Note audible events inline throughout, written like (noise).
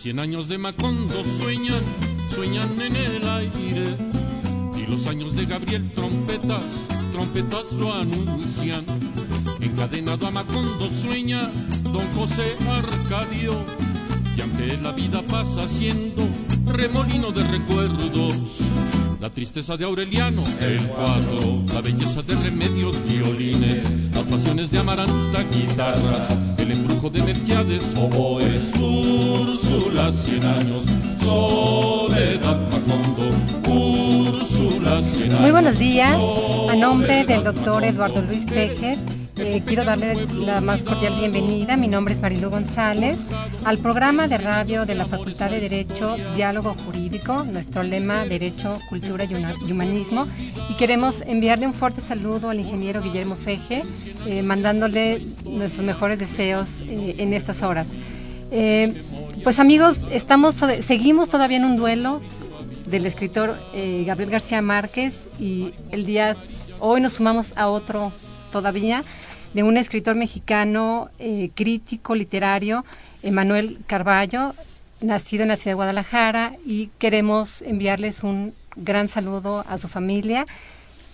Cien años de Macondo sueñan, sueñan en el aire. Y los años de Gabriel trompetas, trompetas lo anuncian. Encadenado a Macondo sueña don José Arcadio. Y aunque la vida pasa siendo remolino de recuerdos, la tristeza de Aureliano, el cuadro, la belleza de remedios, violines, las pasiones de Amaranta, guitarras, el embrujo de Merquiades, oboes, Úrsula, cien años, Soledad Macondo, Úrsula, cien años. Muy buenos días, a nombre del doctor Eduardo Luis Pejer eh, quiero darles la más cordial bienvenida. Mi nombre es Marilu González al programa de radio de la Facultad de Derecho Diálogo Jurídico, nuestro lema Derecho, Cultura y Humanismo. Y queremos enviarle un fuerte saludo al ingeniero Guillermo Feje, eh, mandándole nuestros mejores deseos eh, en estas horas. pues amigos, estamos, seguimos todavía en un duelo del escritor Gabriel García Márquez y el día hoy nos sumamos a otro todavía de un escritor mexicano, eh, crítico literario, Emanuel Carballo, nacido en la ciudad de Guadalajara, y queremos enviarles un gran saludo a su familia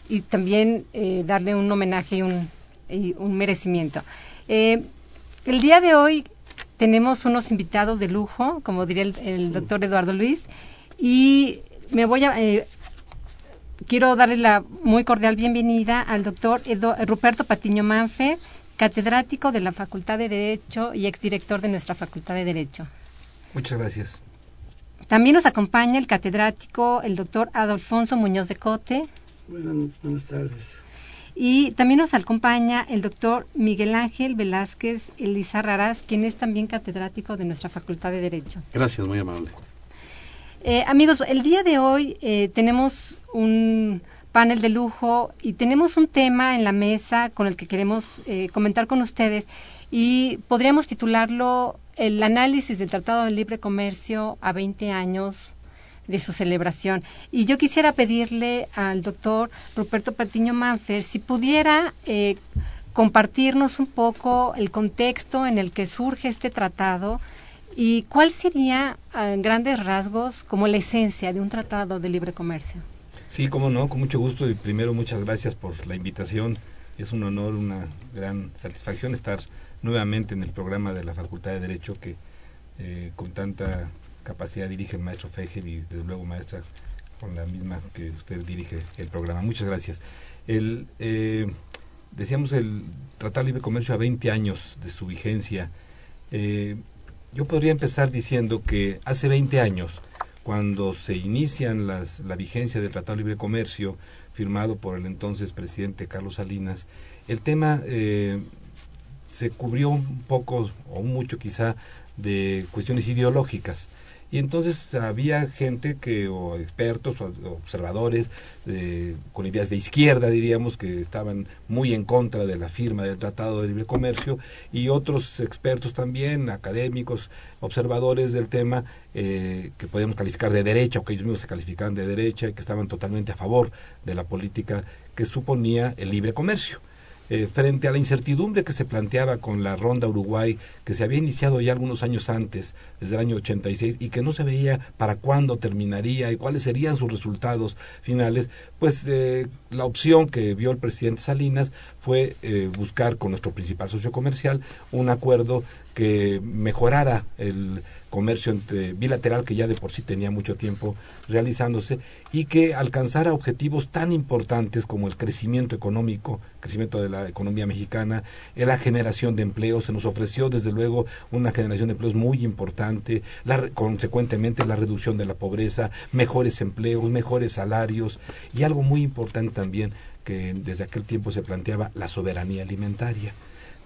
y también eh, darle un homenaje y un, un merecimiento. Eh, el día de hoy tenemos unos invitados de lujo, como diría el, el doctor Eduardo Luis, y me voy a quiero darle la muy cordial bienvenida al doctor Ruperto Patiño Manfe, catedrático de la Facultad de Derecho y exdirector de nuestra Facultad de Derecho. Muchas gracias. También nos acompaña el catedrático, el doctor Adolfonso Muñoz de Cote. Buenas, tardes. Y también nos acompaña el doctor Miguel Ángel Velázquez Elizarraraz, quien es también catedrático de nuestra Facultad de Derecho. Gracias, muy amable. Eh, amigos, el día de hoy eh, tenemos un panel de lujo y tenemos un tema en la mesa con el que queremos eh, comentar con ustedes y podríamos titularlo el análisis del Tratado de Libre Comercio a 20 años de su celebración. Y yo quisiera pedirle al doctor Ruperto Patiño Manfer si pudiera compartirnos un poco el contexto en el que surge este tratado, ¿Y cuál sería, en grandes rasgos, como la esencia de un tratado de libre comercio? Sí, cómo no, con mucho gusto y primero muchas gracias por la invitación. Es un honor, una gran satisfacción estar nuevamente en el programa de la Facultad de Derecho que eh, con tanta capacidad dirige el maestro Fejer y desde luego maestra con la misma que usted dirige el programa. Muchas gracias. El, eh, decíamos el Tratado de Libre Comercio a 20 años de su vigencia. Eh, yo podría empezar diciendo que hace 20 años, cuando se inician las, la vigencia del Tratado de Libre Comercio, firmado por el entonces presidente Carlos Salinas, el tema eh, se cubrió un poco, o mucho quizá, de cuestiones ideológicas y entonces había gente que o expertos o observadores con ideas de izquierda diríamos que estaban muy en contra de la firma del Tratado de Libre Comercio y otros expertos también académicos observadores del tema eh, que podemos calificar de derecha o que ellos mismos se calificaban de derecha y que estaban totalmente a favor de la política que suponía el libre comercio eh, frente a la incertidumbre que se planteaba con la ronda Uruguay, que se había iniciado ya algunos años antes, desde el año 86, y que no se veía para cuándo terminaría y cuáles serían sus resultados finales, pues eh, la opción que vio el presidente Salinas fue eh, buscar con nuestro principal socio comercial un acuerdo que mejorara el comercio bilateral que ya de por sí tenía mucho tiempo realizándose y que alcanzara objetivos tan importantes como el crecimiento económico, crecimiento de la economía mexicana, la generación de empleos, se nos ofreció desde luego una generación de empleos muy importante, la, consecuentemente la reducción de la pobreza, mejores empleos, mejores salarios y algo muy importante también que desde aquel tiempo se planteaba la soberanía alimentaria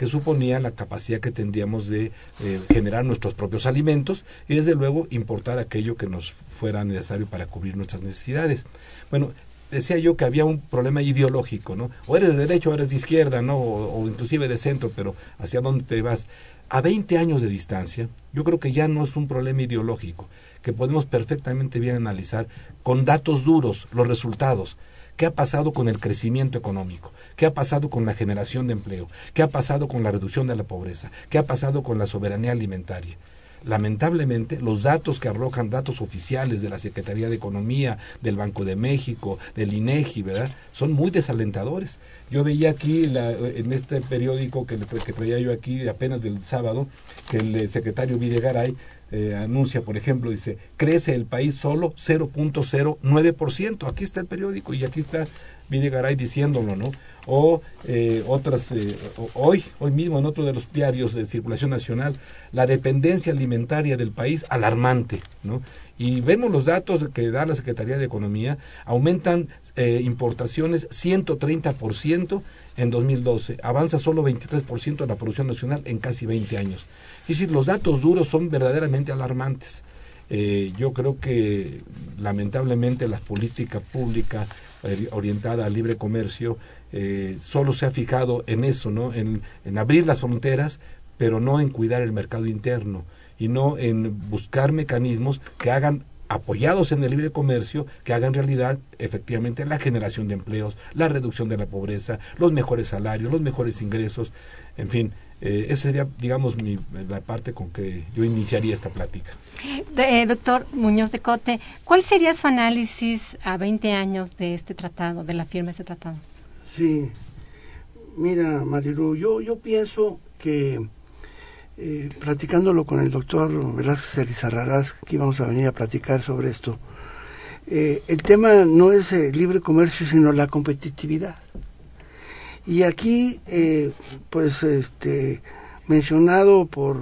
que suponía la capacidad que tendríamos de eh, generar nuestros propios alimentos y desde luego importar aquello que nos fuera necesario para cubrir nuestras necesidades. Bueno, decía yo que había un problema ideológico, ¿no? O eres de derecho o eres de izquierda, ¿no? O, o, inclusive de centro, pero hacia dónde te vas. A 20 años de distancia, yo creo que ya no es un problema ideológico, que podemos perfectamente bien analizar con datos duros los resultados. ¿Qué ha pasado con el crecimiento económico? ¿Qué ha pasado con la generación de empleo? ¿Qué ha pasado con la reducción de la pobreza? ¿Qué ha pasado con la soberanía alimentaria? lamentablemente los datos que arrojan datos oficiales de la Secretaría de Economía, del Banco de México, del INEGI, ¿verdad? Son muy desalentadores. Yo veía aquí en este periódico que, que traía yo aquí apenas del sábado que el secretario Videgaray eh, anuncia, por ejemplo, dice, crece el país solo 0.09%. Aquí está el periódico y aquí está Videgaray diciéndolo, ¿no? O eh, otras, eh, hoy, hoy mismo en otro de los diarios de circulación nacional, la dependencia alimentaria del país alarmante, ¿no? Y vemos los datos que da la Secretaría de Economía, aumentan eh, importaciones 130% en 2012, avanza solo 23% en la producción nacional en casi 20 años. Es decir, los datos duros son verdaderamente alarmantes. Eh, yo creo que lamentablemente la política pública eh, orientada al libre comercio eh, solo se ha fijado en eso, ¿no? En, en, abrir las fronteras, pero no en cuidar el mercado interno y no en buscar mecanismos que hagan apoyados en el libre comercio, que hagan realidad efectivamente la generación de empleos, la reducción de la pobreza, los mejores salarios, los mejores ingresos, en fin, eh, esa sería, digamos, mi, la parte con que yo iniciaría esta plática. De, eh, doctor Muñoz de Cote, ¿cuál sería su análisis a 20 años de este tratado, de la firma de este tratado? Sí, mira, Marilu, yo, yo pienso que eh, platicándolo con el doctor Velázquez Elizarrarás, que íbamos a venir a platicar sobre esto, eh, el tema no es el libre comercio, sino la competitividad. Y aquí, eh, pues, este, mencionado por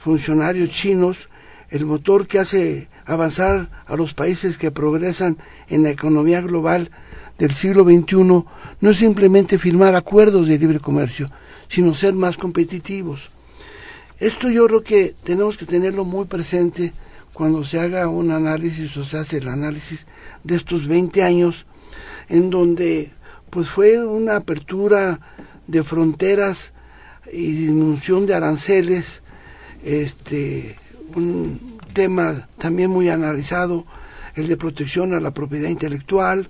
funcionarios chinos, el motor que hace avanzar a los países que progresan en la economía global del siglo XXI no es simplemente firmar acuerdos de libre comercio, sino ser más competitivos. Esto yo creo que tenemos que tenerlo muy presente cuando se haga un análisis o se hace el análisis de estos 20 años en donde pues fue una apertura de fronteras y disminución de aranceles, este, un tema también muy analizado, el de protección a la propiedad intelectual,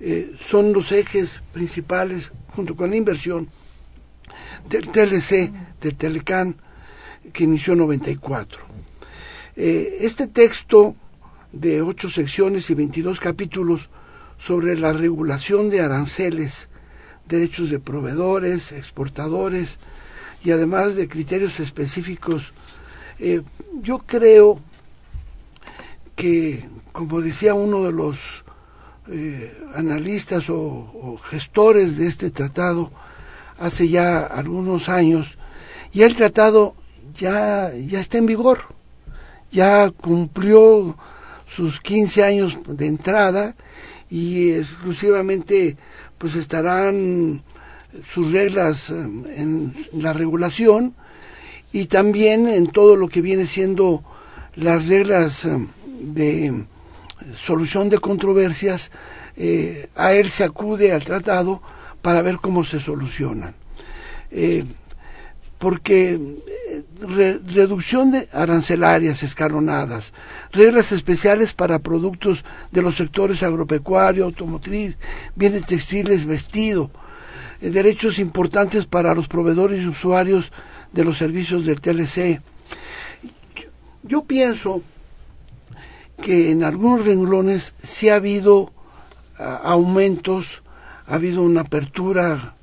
eh, son los ejes principales, junto con la inversión del TLC, del Telecán, que inició en 94. Eh, este texto de ocho secciones y 22 capítulos sobre la regulación de aranceles, derechos de proveedores, exportadores y además de criterios específicos. Eh, yo creo que, como decía uno de los eh, analistas o, o, gestores de este tratado hace ya algunos años, y el tratado ya, ya está en vigor, ya cumplió sus 15 años de entrada y exclusivamente pues estarán sus reglas eh, en la regulación y también en todo lo que viene siendo las reglas eh, de solución de controversias, eh, a él se acude al tratado para ver cómo se solucionan. Eh, porque reducción de arancelarias escalonadas, reglas especiales para productos de los sectores agropecuario, automotriz, bienes textiles, vestido, eh, derechos importantes para los proveedores y usuarios de los servicios del TLC. Yo pienso que en algunos renglones sí ha habido aumentos, ha habido una apertura,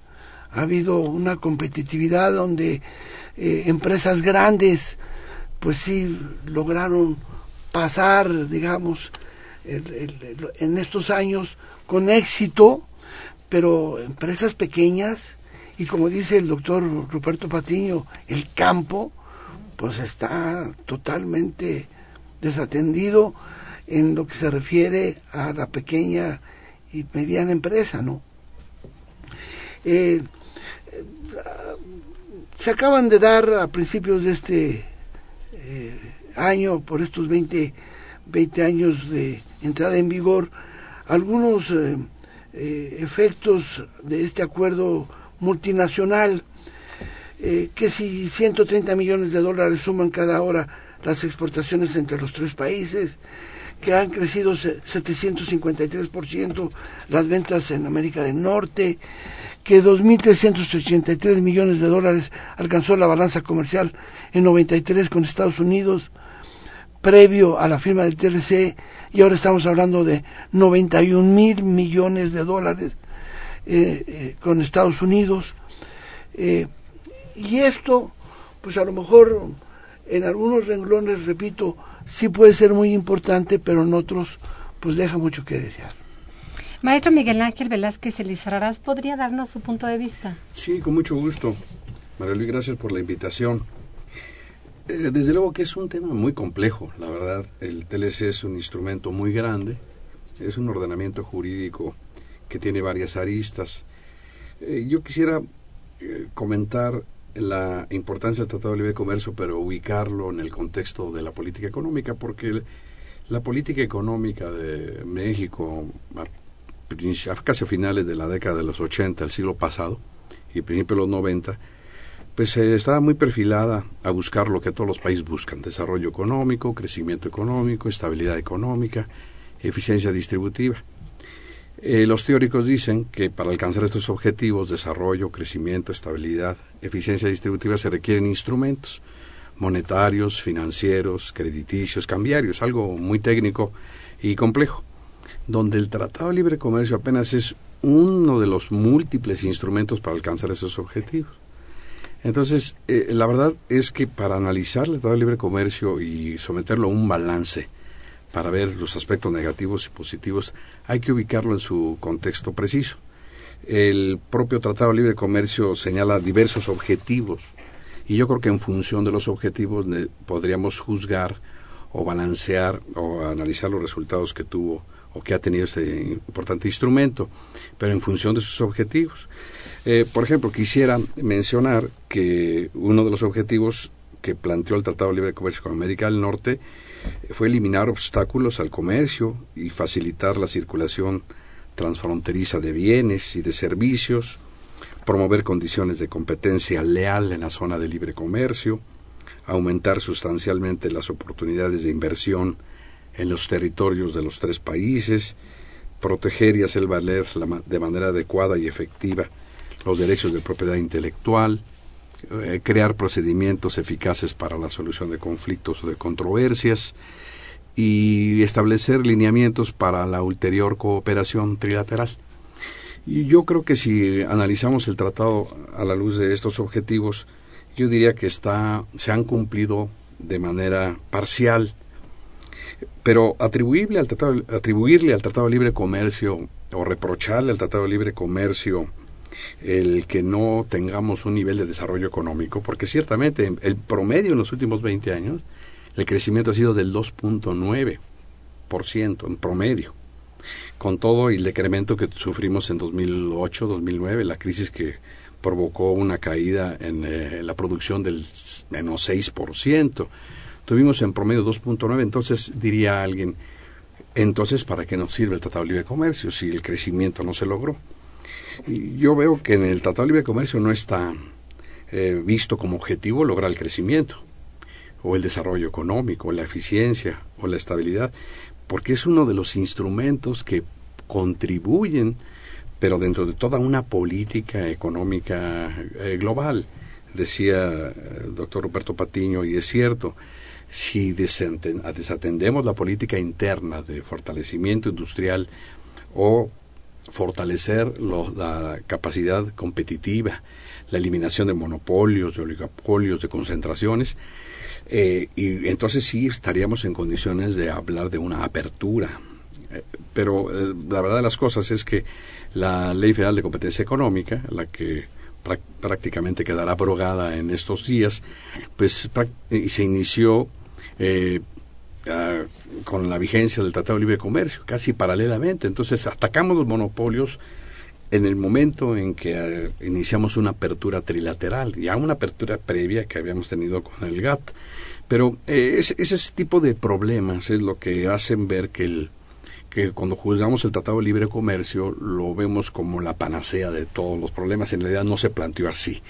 ha habido una competitividad donde eh, empresas grandes pues sí lograron pasar, digamos, en estos años con éxito, pero empresas pequeñas y como dice el doctor Ruperto Patiño, el campo pues está totalmente desatendido en lo que se refiere a la pequeña y mediana empresa, ¿no? Eh, se acaban de dar a principios de este eh, año, por estos 20, 20 años de entrada en vigor, algunos eh, efectos de este acuerdo multinacional, que si 130 millones de dólares suman cada hora las exportaciones entre los tres países, que han crecido 753% las ventas en América del Norte, que 2.383 millones de dólares alcanzó la balanza comercial en 93 con Estados Unidos, previo a la firma del TLC, y ahora estamos hablando de 91 mil millones de dólares eh, eh, con Estados Unidos. Eh, y esto, pues a lo mejor en algunos renglones, repito, sí puede ser muy importante, pero en otros pues deja mucho que desear. Maestro Miguel Ángel Velázquez Elizarrarás, ¿podría darnos su punto de vista? Sí, con mucho gusto. María Luis, gracias por la invitación. Eh, desde luego que es un tema muy complejo, la verdad. El TLC es un instrumento muy grande, es un ordenamiento jurídico que tiene varias aristas. Eh, yo quisiera eh, comentar la importancia del Tratado de Libre Comercio, pero ubicarlo en el contexto de la política económica, porque la política económica de México, a, casi a finales de la década de los 80, el siglo pasado, y principios de los 90, pues eh, estaba muy perfilada a buscar lo que todos los países buscan, desarrollo económico, crecimiento económico, estabilidad económica, eficiencia distributiva. Eh, los teóricos dicen que para alcanzar estos objetivos, desarrollo, crecimiento, estabilidad, eficiencia distributiva, se requieren instrumentos monetarios, financieros, crediticios, cambiarios, algo muy técnico y complejo, donde el Tratado de Libre Comercio apenas es uno de los múltiples instrumentos para alcanzar esos objetivos. Entonces, eh, la verdad es que para analizar el Tratado de Libre Comercio y someterlo a un balance, para ver los aspectos negativos y positivos, hay que ubicarlo en su contexto preciso. El propio Tratado de Libre Comercio señala diversos objetivos y yo creo que en función de los objetivos podríamos juzgar o balancear o analizar los resultados que tuvo o que ha tenido ese importante instrumento, pero en función de sus objetivos. Eh, por ejemplo, quisiera mencionar que uno de los objetivos que planteó el Tratado de Libre Comercio con América del Norte fue eliminar obstáculos al comercio y facilitar la circulación transfronteriza de bienes y de servicios, promover condiciones de competencia leal en la zona de libre comercio, aumentar sustancialmente las oportunidades de inversión en los territorios de los tres países, proteger y hacer valer de manera adecuada y efectiva los derechos de propiedad intelectual, eh, crear procedimientos eficaces para la solución de conflictos o de controversias y establecer lineamientos para la ulterior cooperación trilateral. Y yo creo que si analizamos el tratado a la luz de estos objetivos, yo diría que está, se han cumplido de manera parcial, pero atribuible al tratado, atribuirle al Tratado de Libre Comercio o reprocharle al Tratado de Libre Comercio el que no tengamos un nivel de desarrollo económico, porque ciertamente el promedio en los últimos 20 años, el crecimiento ha sido del 2.9% en promedio, con todo el decremento que sufrimos en 2008, 2009, la crisis que provocó una caída en eh, la producción del menos 6%. Tuvimos en promedio 2.9, entonces diría alguien, entonces ¿para qué nos sirve el Tratado de Libre Comercio si el crecimiento no se logró? Yo veo que en el Tratado de Libre Comercio no está eh, visto como objetivo lograr el crecimiento o el desarrollo económico, o la eficiencia o la estabilidad, porque es uno de los instrumentos que contribuyen, pero dentro de toda una política económica eh, global. Decía el doctor Roberto Patiño, y es cierto, si desatendemos la política interna de fortalecimiento industrial o fortalecer la capacidad competitiva, la eliminación de monopolios, de oligopolios, de concentraciones. Eh, y entonces sí estaríamos en condiciones de hablar de una apertura. Eh, pero eh, la verdad de las cosas es que la Ley Federal de Competencia Económica, la que prácticamente quedará abrogada en estos días, pues se inició con la vigencia del Tratado de Libre Comercio, casi paralelamente. Entonces atacamos los monopolios en el momento en que eh, iniciamos una apertura trilateral, ya una apertura previa que habíamos tenido con el GATT. Pero eh, ese, tipo de problemas es lo que hacen ver que, el, que cuando juzgamos el Tratado de Libre Comercio lo vemos como la panacea de todos los problemas. En realidad no se planteó así.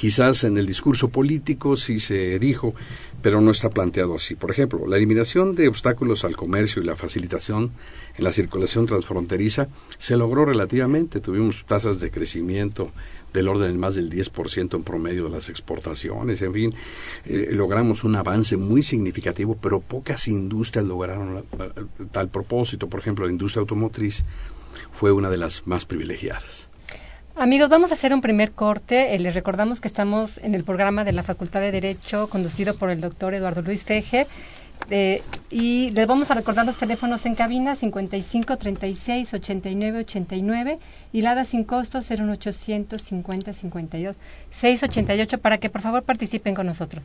Quizás en el discurso político sí se dijo, pero no está planteado así. Por ejemplo, la eliminación de obstáculos al comercio y la facilitación en la circulación transfronteriza se logró relativamente. Tuvimos tasas de crecimiento del orden de más del 10% en promedio de las exportaciones. En fin, eh, logramos un avance muy significativo, pero pocas industrias lograron tal propósito. Por ejemplo, la industria automotriz fue una de las más privilegiadas. Amigos, vamos a hacer un primer corte. Eh, les recordamos que estamos en el programa de la Facultad de Derecho conducido por el doctor Eduardo Luis Fejer. Eh, y les vamos a recordar los teléfonos en cabina 55 36 89 89 y la sin costo 01800 50 52 688 para que por favor participen con nosotros.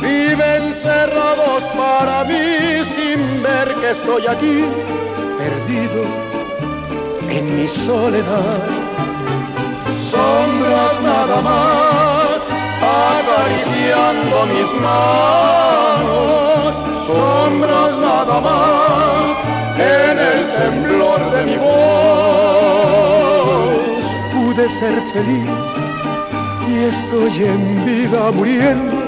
viven cerrados para mí sin ver que estoy aquí, perdido en mi soledad. Sombras nada más, acariciando mis manos, sombras nada más, en el temblor de mi voz. Pude ser feliz y estoy en vida muriendo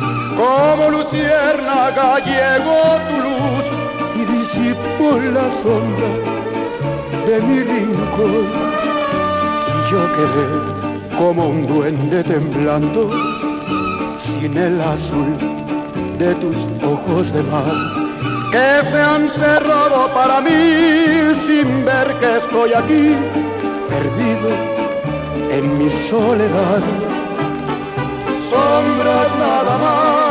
Como luciérnaga llegó tu luz y disipó la sombra de mi rincón. Y yo quedé como un duende temblando sin el azul de tus ojos de mar que se han cerrado para mí sin ver que estoy aquí perdido en mi soledad sombras nada más,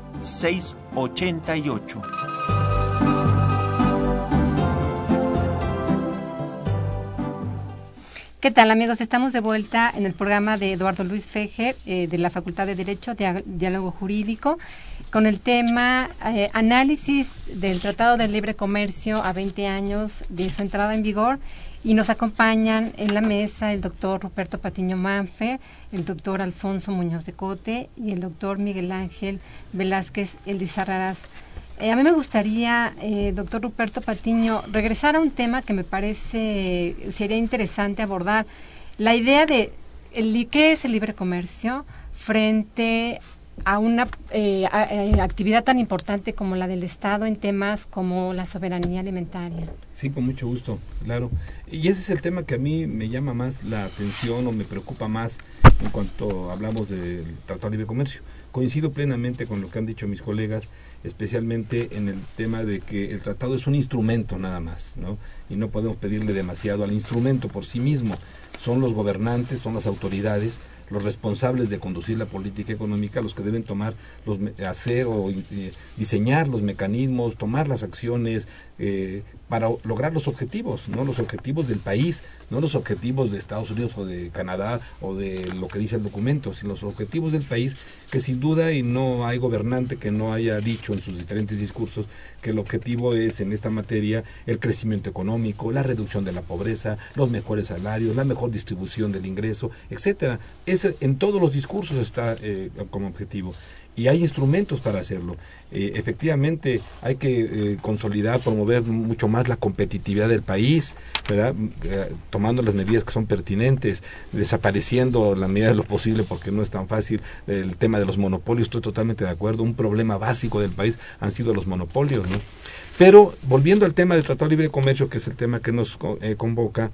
688. ¿Qué tal amigos? Estamos de vuelta en el programa de Eduardo Luis Fejer eh, de la Facultad de Derecho, Diálogo Jurídico, con el tema eh, análisis del Tratado de Libre Comercio a 20 años de su entrada en vigor y nos acompañan en la mesa el doctor Ruperto Patiño Manfer, el doctor Alfonso Muñoz de Cote y el doctor Miguel Ángel Velázquez Elizarraraz. Eh, a mí me gustaría, eh, doctor Ruperto Patiño, regresar a un tema que me parece sería interesante abordar, la idea de el, qué es el libre comercio frente a una eh, eh, actividad tan importante como la del Estado en temas como la soberanía alimentaria. Sí, con mucho gusto, claro. Y ese es el tema que a mí me llama más la atención o me preocupa más en cuanto hablamos del Tratado de Libre Comercio. Coincido plenamente con lo que han dicho mis colegas, especialmente en el tema de que el tratado es un instrumento nada más, ¿no? Y no podemos pedirle demasiado al instrumento por sí mismo. Son los gobernantes, son las autoridades los responsables de conducir la política económica, los que deben tomar, los, hacer o eh, diseñar los mecanismos, tomar las acciones eh, para lograr los objetivos, no los objetivos del país, no los objetivos de Estados Unidos o de Canadá o de lo que dice el documento, sino los objetivos del país, que sin duda y no hay gobernante que no haya dicho en sus diferentes discursos que el objetivo es en esta materia el crecimiento económico, la reducción de la pobreza, los mejores salarios, la mejor distribución del ingreso, etcétera. Ese en todos los discursos está eh, como objetivo y hay instrumentos para hacerlo. Eh, efectivamente, hay que eh, consolidar, promover mucho más la competitividad del país, ¿verdad? Eh, tomando las medidas que son pertinentes, desapareciendo la medida de lo posible, porque no es tan fácil el tema de los monopolios. Estoy totalmente de acuerdo. Un problema básico del país han sido los monopolios, ¿no? Pero volviendo al tema del Tratado de Libre Comercio, que es el tema que nos convoca,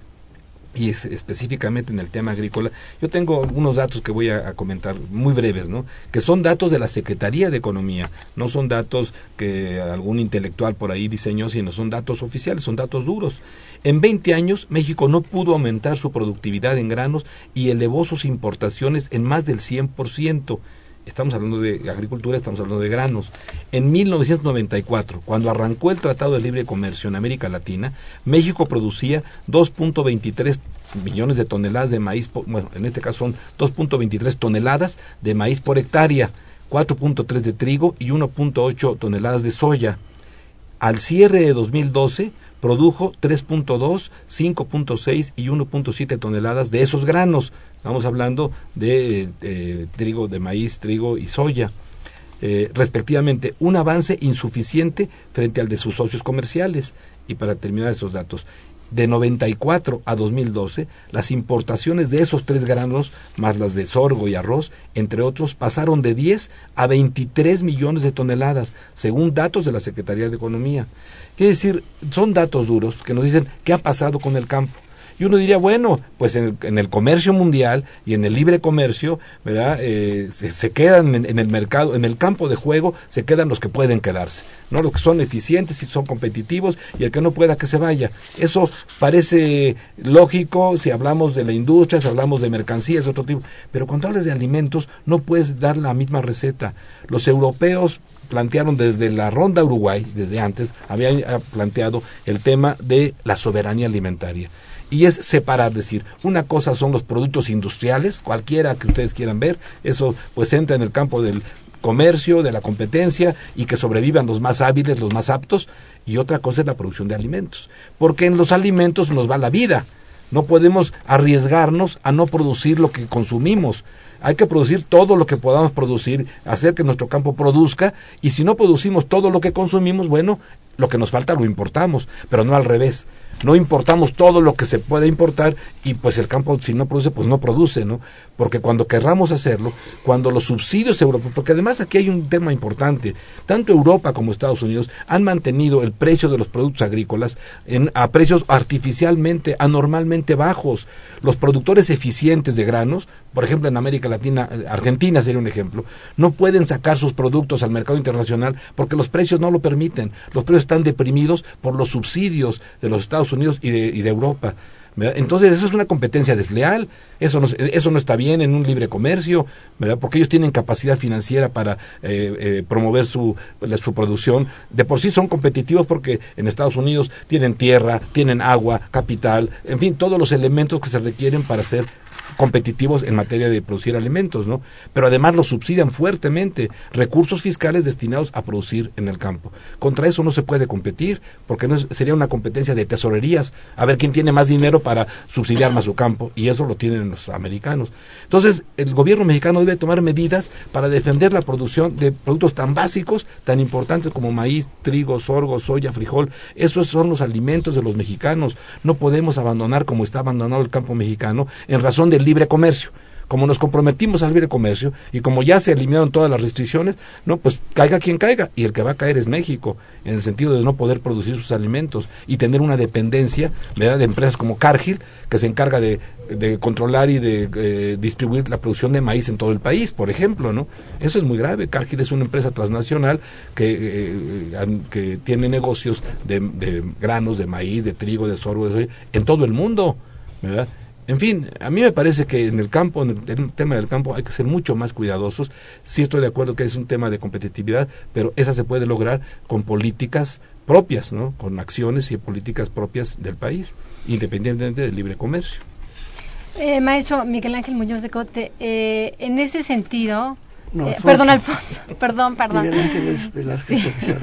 y es, específicamente en el tema agrícola, yo tengo unos datos que voy a, comentar muy breves, ¿no? Que son datos de la Secretaría de Economía, no son datos que algún intelectual por ahí diseñó, sino son datos oficiales, son datos duros. En 20 años, México no pudo aumentar su productividad en granos y elevó sus importaciones en más del 100% estamos hablando de agricultura, estamos hablando de granos. En 1994, cuando arrancó el Tratado de Libre Comercio en América Latina, México producía 2.23 millones de toneladas de maíz, bueno, en este caso son 2.23 toneladas de maíz por hectárea, 4.3 de trigo y 1.8 toneladas de soya. Al cierre de 2012 produjo 3.2, 5.6 y 1.7 toneladas de esos granos. Estamos hablando de, trigo, de maíz, trigo y soya. Eh, respectivamente, un avance insuficiente frente al de sus socios comerciales. Y para terminar esos datos, de 94 a 2012, las importaciones de esos tres granos, más las de sorgo y arroz, entre otros, pasaron de 10 a 23 millones de toneladas, según datos de la Secretaría de Economía. Quiere decir, son datos duros que nos dicen qué ha pasado con el campo. Y uno diría, bueno, pues en el, comercio mundial y en el libre comercio, ¿verdad? Eh, se, quedan en, el mercado, en el campo de juego, se quedan los que pueden quedarse, ¿no? Los que son eficientes y son competitivos y el que no pueda que se vaya. Eso parece lógico si hablamos de la industria, si hablamos de mercancías, de otro tipo. Pero cuando hablas de alimentos, no puedes dar la misma receta. Los europeos plantearon desde la ronda Uruguay, desde antes, habían planteado el tema de la soberanía alimentaria. Y es separar, decir, una cosa son los productos industriales, cualquiera que ustedes quieran ver, eso pues entra en el campo del comercio, de la competencia y que sobrevivan los más hábiles, los más aptos, y otra cosa es la producción de alimentos, porque en los alimentos nos va la vida. No podemos arriesgarnos a no producir lo que consumimos. Hay que producir todo lo que podamos producir, hacer que nuestro campo produzca, y si no producimos todo lo que consumimos, bueno, lo que nos falta lo importamos, pero no al revés no importamos todo lo que se puede importar y pues el campo si no produce pues no produce, ¿no? Porque cuando querramos hacerlo, cuando los subsidios europeos, porque además aquí hay un tema importante, tanto Europa como Estados Unidos han mantenido el precio de los productos agrícolas en, a precios artificialmente, anormalmente bajos. Los productores eficientes de granos, por ejemplo en América Latina, eh, Argentina sería un ejemplo, no pueden sacar sus productos al mercado internacional porque los precios no lo permiten. Los precios están deprimidos por los subsidios de los Estados Unidos y de, y de Europa. Entonces, eso es una competencia desleal, eso no, eso no está bien en un libre comercio, ¿verdad? porque ellos tienen capacidad financiera para eh, eh, promover su, producción. De por sí son competitivos porque en Estados Unidos tienen tierra, tienen agua, capital, en fin, todos los elementos que se requieren para ser competitivos en materia de producir alimentos, ¿no? Pero además los subsidian fuertemente recursos fiscales destinados a producir en el campo. Contra eso no se puede competir, porque no sería una competencia de tesorerías, a ver quién tiene más dinero para subsidiar más su campo, y eso lo tienen los americanos. Entonces, el gobierno mexicano debe tomar medidas para defender la producción de productos tan básicos, tan importantes como maíz, trigo, sorgo, soya, frijol. Esos son los alimentos de los mexicanos. No podemos abandonar como está abandonado el campo mexicano en razón del libre comercio. como nos comprometimos al libre comercio y como ya se eliminaron todas las restricciones, no, pues caiga quien caiga y el que va a caer es México en el sentido de no poder producir sus alimentos y tener una dependencia, ¿verdad? de empresas como Cargill que se encarga de, de controlar y de eh, distribuir la producción de maíz en todo el país, por ejemplo, ¿no? Eso es muy grave. Cargill es una empresa transnacional que, eh, que tiene negocios de, de, granos, de maíz, de trigo, de sorgo, de soya, en todo el mundo, ¿verdad? En fin, a mí me parece que en el campo, en el, tema del campo, hay que ser mucho más cuidadosos. Sí estoy de acuerdo que es un tema de competitividad, pero esa se puede lograr con políticas propias, ¿no? Con acciones y políticas propias del país, independientemente del libre comercio. Eh, maestro Miguel Ángel Muñoz de Cote, eh, en ese sentido, no, eh, perdón, Alfonso, (laughs) perdón, perdón. Miguel Ángel Velázquez sí.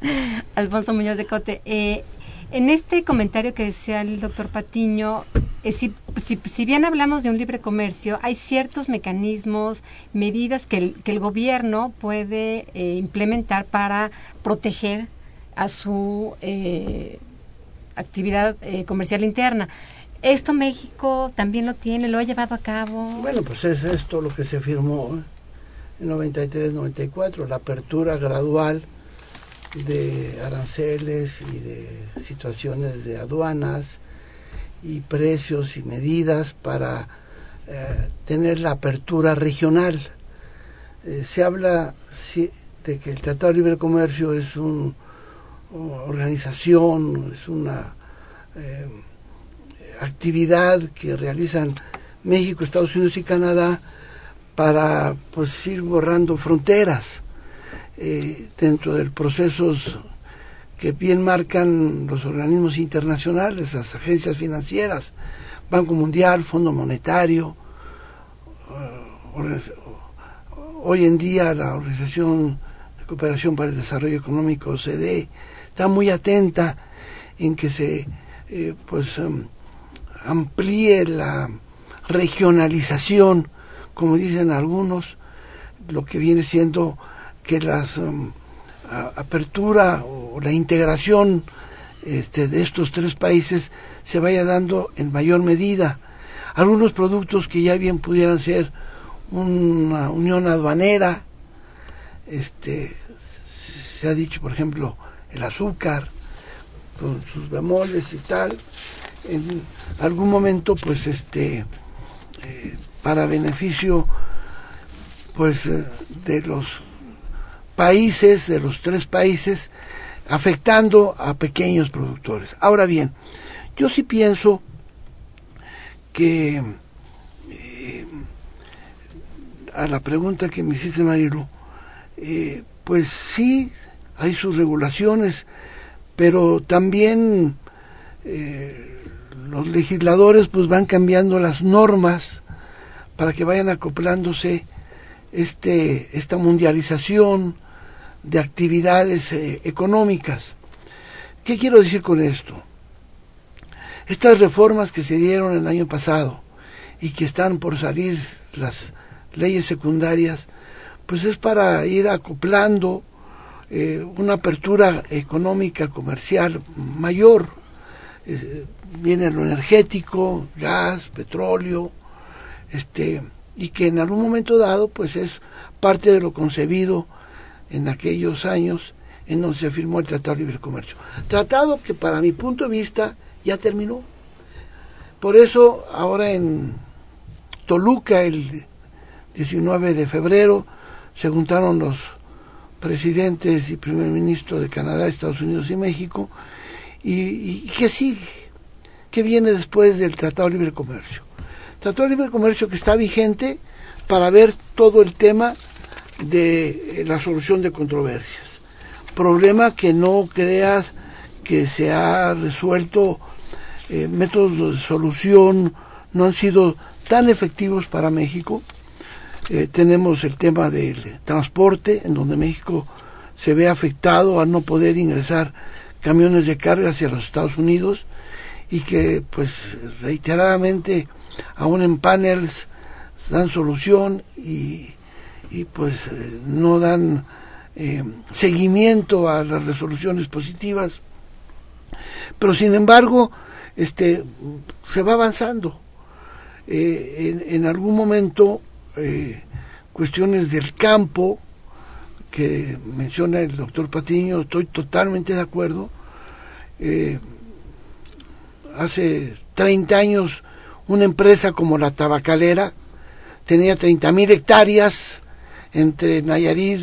(laughs) Alfonso Muñoz de Cote, eh, en este comentario que decía el doctor Patiño, eh, si, si, si, bien hablamos de un libre comercio, hay ciertos mecanismos, medidas que el, que el gobierno puede eh, implementar para proteger a su eh, actividad eh, comercial interna. ¿Esto México también lo tiene, lo ha llevado a cabo? Bueno, pues es esto lo que se firmó en 93-94, la apertura gradual de aranceles y de situaciones de aduanas y precios y medidas para eh, tener la apertura regional. Eh, se habla de que el Tratado de Libre Comercio es un, una organización, es una eh, actividad que realizan México, Estados Unidos y Canadá para pues ir borrando fronteras eh, dentro de procesos que bien marcan los organismos internacionales, las agencias financieras, Banco Mundial, Fondo Monetario, uh, hoy en día la Organización de Cooperación para el Desarrollo Económico, OCDE, está muy atenta en que se eh, pues um, amplíe la regionalización, como dicen algunos, lo que viene siendo que las um, apertura o la integración este, de estos tres países se vaya dando en mayor medida. Algunos productos que ya bien pudieran ser una unión aduanera, este, se ha dicho, por ejemplo, el azúcar, con sus bemoles y tal, en algún momento, pues, este, eh, para beneficio, pues, eh, de los países, de los tres países, afectando a pequeños productores. Ahora bien, yo sí pienso que eh, a la pregunta que me hiciste Marilu, eh, pues sí hay sus regulaciones, pero también eh, los legisladores pues van cambiando las normas para que vayan acoplándose este esta mundialización de actividades eh, económicas. ¿Qué quiero decir con esto? Estas reformas que se dieron el año pasado y que están por salir las leyes secundarias, pues es para ir acoplando eh, una apertura económica, comercial mayor. Eh, viene lo energético, gas, petróleo, este, y que en algún momento dado, pues es parte de lo concebido en aquellos años en donde se firmó el Tratado de Libre Comercio. Tratado que para mi punto de vista ya terminó. Por eso ahora en Toluca el 19 de febrero se juntaron los presidentes y primer ministro de Canadá, Estados Unidos y México. ¿Y, y qué sigue? ¿Qué viene después del Tratado de Libre Comercio? Tratado de Libre Comercio que está vigente para ver todo el tema de la solución de controversias. Problema que no creas que se ha resuelto, eh, métodos de solución no han sido tan efectivos para México. Eh, tenemos el tema del transporte, en donde México se ve afectado a no poder ingresar camiones de carga hacia los Estados Unidos y que pues reiteradamente aún en panels dan solución y y pues eh, no dan eh, seguimiento a las resoluciones positivas. Pero sin embargo, este se va avanzando. eh, en, algún momento cuestiones del campo que menciona el doctor Patiño, estoy totalmente de acuerdo. Hace 30 años una empresa como la tabacalera tenía 30 mil hectáreas entre Nayarit,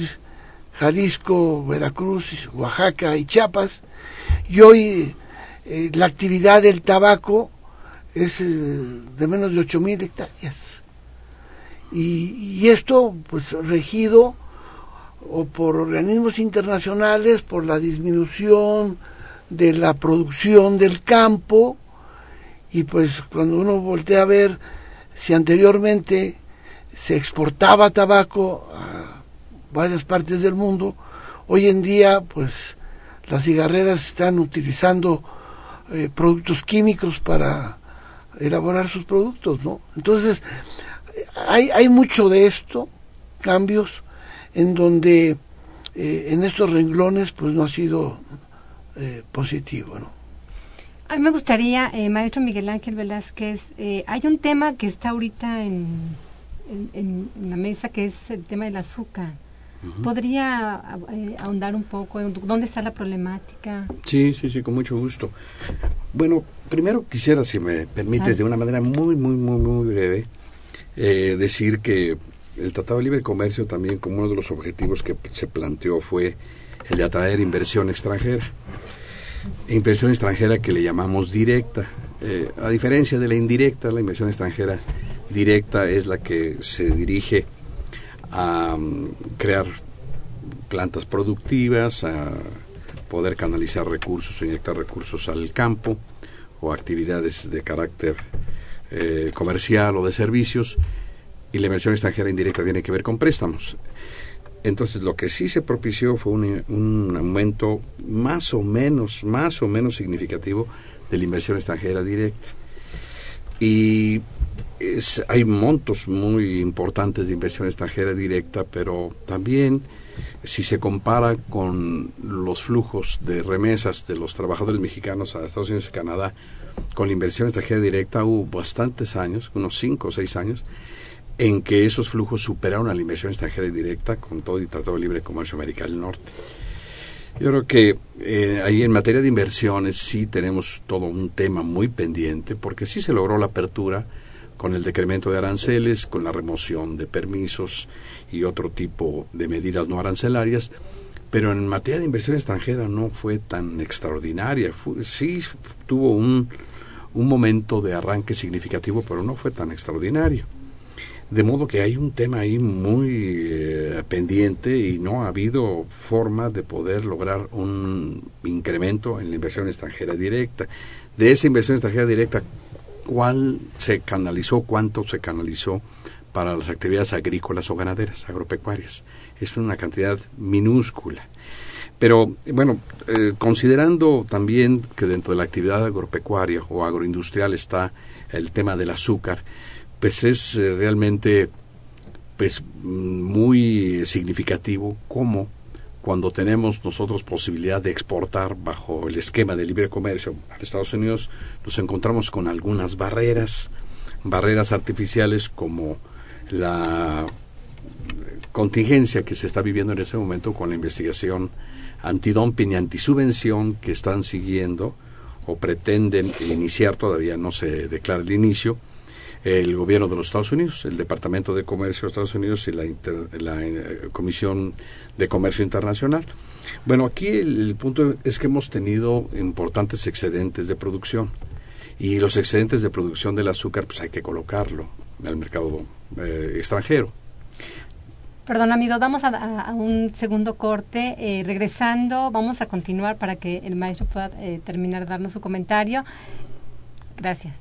Jalisco, Veracruz, Oaxaca y Chiapas, y hoy eh, la actividad del tabaco es eh, de menos de 8 mil hectáreas. Y, y, esto, pues, regido o por organismos internacionales, por la disminución de la producción del campo, y pues cuando uno voltea a ver si anteriormente se exportaba tabaco a varias partes del mundo, hoy en día pues las cigarreras están utilizando eh, productos químicos para elaborar sus productos, ¿no? Entonces, hay, hay mucho de esto, cambios, en donde eh, en estos renglones pues no ha sido eh, positivo, ¿no? A mí me gustaría, eh, maestro Miguel Ángel Velázquez, hay un tema que está ahorita en, en, en, la mesa que es el tema del azúcar. Uh -huh. ¿Podría eh, ahondar un poco en dónde está la problemática? Sí, sí, sí, con mucho gusto. Bueno, primero quisiera, si me permites, de una manera muy, muy, muy, muy breve, eh, decir que el Tratado de Libre Comercio también como uno de los objetivos que se planteó fue el de atraer inversión extranjera. Inversión extranjera que le llamamos directa. Eh, a diferencia de la indirecta, la inversión extranjera directa es la que se dirige a um, crear plantas productivas, a poder canalizar recursos o inyectar recursos al campo o actividades de carácter eh, comercial o de servicios y la inversión extranjera indirecta tiene que ver con préstamos. Entonces, lo que sí se propició fue un, un, aumento más o menos, más o menos significativo de la inversión extranjera directa. Y es, hay montos muy importantes de inversión extranjera directa, pero también si se compara con los flujos de remesas de los trabajadores mexicanos a Estados Unidos y Canadá, con la inversión extranjera directa hubo bastantes años, unos 5 o 6 años, en que esos flujos superaron a la inversión extranjera directa con todo el Tratado de Libre Comercio América del Norte. Yo creo que eh, ahí en materia de inversiones sí tenemos todo un tema muy pendiente, porque sí se logró la apertura con el decremento de aranceles, con la remoción de permisos y otro tipo de medidas no arancelarias, pero en materia de inversión extranjera no fue tan extraordinaria. Fue, sí tuvo un, un momento de arranque significativo, pero no fue tan extraordinario. De modo que hay un tema ahí muy eh, pendiente y no ha habido forma de poder lograr un incremento en la inversión extranjera directa. De esa inversión extranjera directa, ¿cuál se canalizó, cuánto se canalizó para las actividades agrícolas o ganaderas, agropecuarias? Es una cantidad minúscula. Pero bueno, eh, considerando también que dentro de la actividad agropecuaria o agroindustrial está el tema del azúcar, pues es eh, realmente pues muy significativo cómo cuando tenemos nosotros posibilidad de exportar bajo el esquema de libre comercio a Estados Unidos, nos encontramos con algunas barreras, barreras artificiales como la contingencia que se está viviendo en ese momento con la investigación antidumping y antisubvención que están siguiendo o pretenden iniciar, todavía no se declara el inicio, el gobierno de los Estados Unidos, el Departamento de Comercio de Estados Unidos y la, inter, la eh, Comisión de Comercio Internacional. Bueno, aquí el, el, punto es que hemos tenido importantes excedentes de producción y los excedentes de producción del azúcar pues hay que colocarlo al mercado eh, extranjero. Perdón, amigo, vamos a, un segundo corte. Eh, regresando, vamos a continuar para que el maestro pueda terminar de darnos su comentario. Gracias.